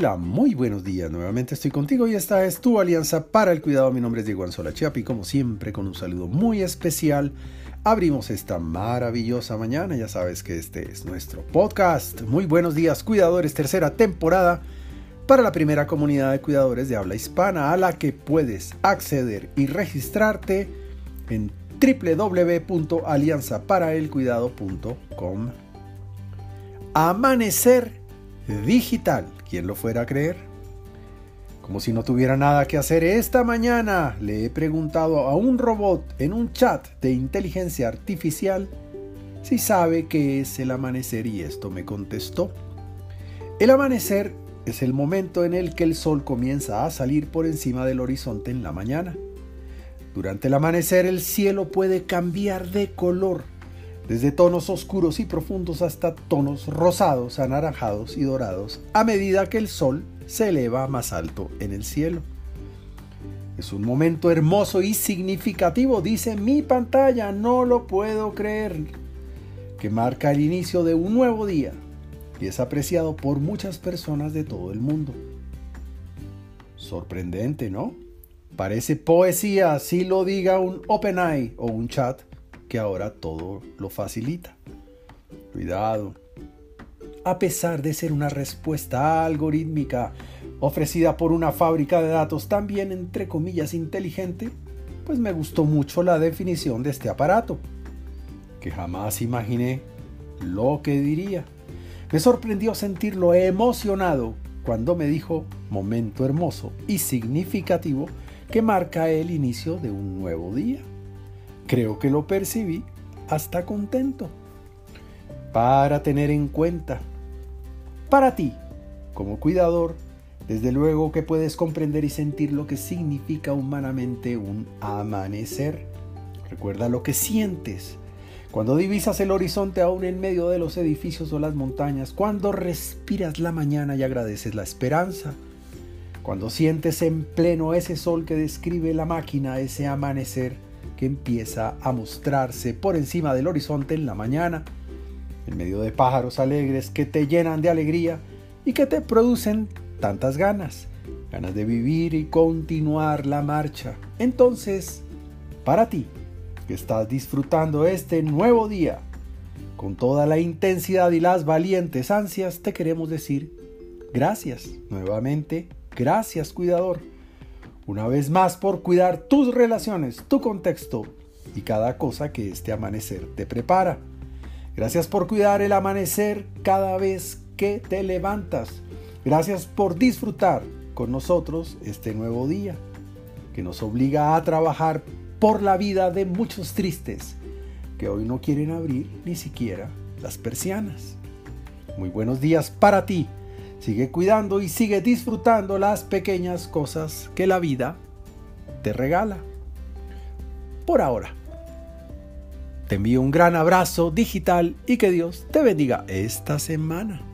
Hola, muy buenos días. Nuevamente estoy contigo y esta es tu alianza para el cuidado. Mi nombre es Diego Anzola Chiapi. Como siempre, con un saludo muy especial, abrimos esta maravillosa mañana. Ya sabes que este es nuestro podcast. Muy buenos días, cuidadores. Tercera temporada para la primera comunidad de cuidadores de habla hispana a la que puedes acceder y registrarte en www.alianzaparaelcuidado.com. Amanecer digital. ¿Quién lo fuera a creer? Como si no tuviera nada que hacer esta mañana, le he preguntado a un robot en un chat de inteligencia artificial si sabe qué es el amanecer y esto me contestó. El amanecer es el momento en el que el sol comienza a salir por encima del horizonte en la mañana. Durante el amanecer el cielo puede cambiar de color desde tonos oscuros y profundos hasta tonos rosados, anaranjados y dorados, a medida que el sol se eleva más alto en el cielo. Es un momento hermoso y significativo, dice mi pantalla, no lo puedo creer, que marca el inicio de un nuevo día y es apreciado por muchas personas de todo el mundo. Sorprendente, ¿no? Parece poesía, si lo diga un OpenAI o un chat que ahora todo lo facilita. Cuidado. A pesar de ser una respuesta algorítmica ofrecida por una fábrica de datos también entre comillas inteligente, pues me gustó mucho la definición de este aparato, que jamás imaginé lo que diría. Me sorprendió sentirlo emocionado cuando me dijo momento hermoso y significativo que marca el inicio de un nuevo día. Creo que lo percibí hasta contento. Para tener en cuenta, para ti, como cuidador, desde luego que puedes comprender y sentir lo que significa humanamente un amanecer. Recuerda lo que sientes cuando divisas el horizonte aún en medio de los edificios o las montañas, cuando respiras la mañana y agradeces la esperanza, cuando sientes en pleno ese sol que describe la máquina, ese amanecer que empieza a mostrarse por encima del horizonte en la mañana, en medio de pájaros alegres que te llenan de alegría y que te producen tantas ganas, ganas de vivir y continuar la marcha. Entonces, para ti, que estás disfrutando este nuevo día, con toda la intensidad y las valientes ansias, te queremos decir gracias nuevamente, gracias cuidador una vez más por cuidar tus relaciones, tu contexto y cada cosa que este amanecer te prepara. Gracias por cuidar el amanecer cada vez que te levantas. Gracias por disfrutar con nosotros este nuevo día, que nos obliga a trabajar por la vida de muchos tristes que hoy no quieren abrir ni siquiera las persianas. Muy buenos días para ti Sigue cuidando y sigue disfrutando las pequeñas cosas que la vida te regala. Por ahora. Te envío un gran abrazo digital y que Dios te bendiga esta semana.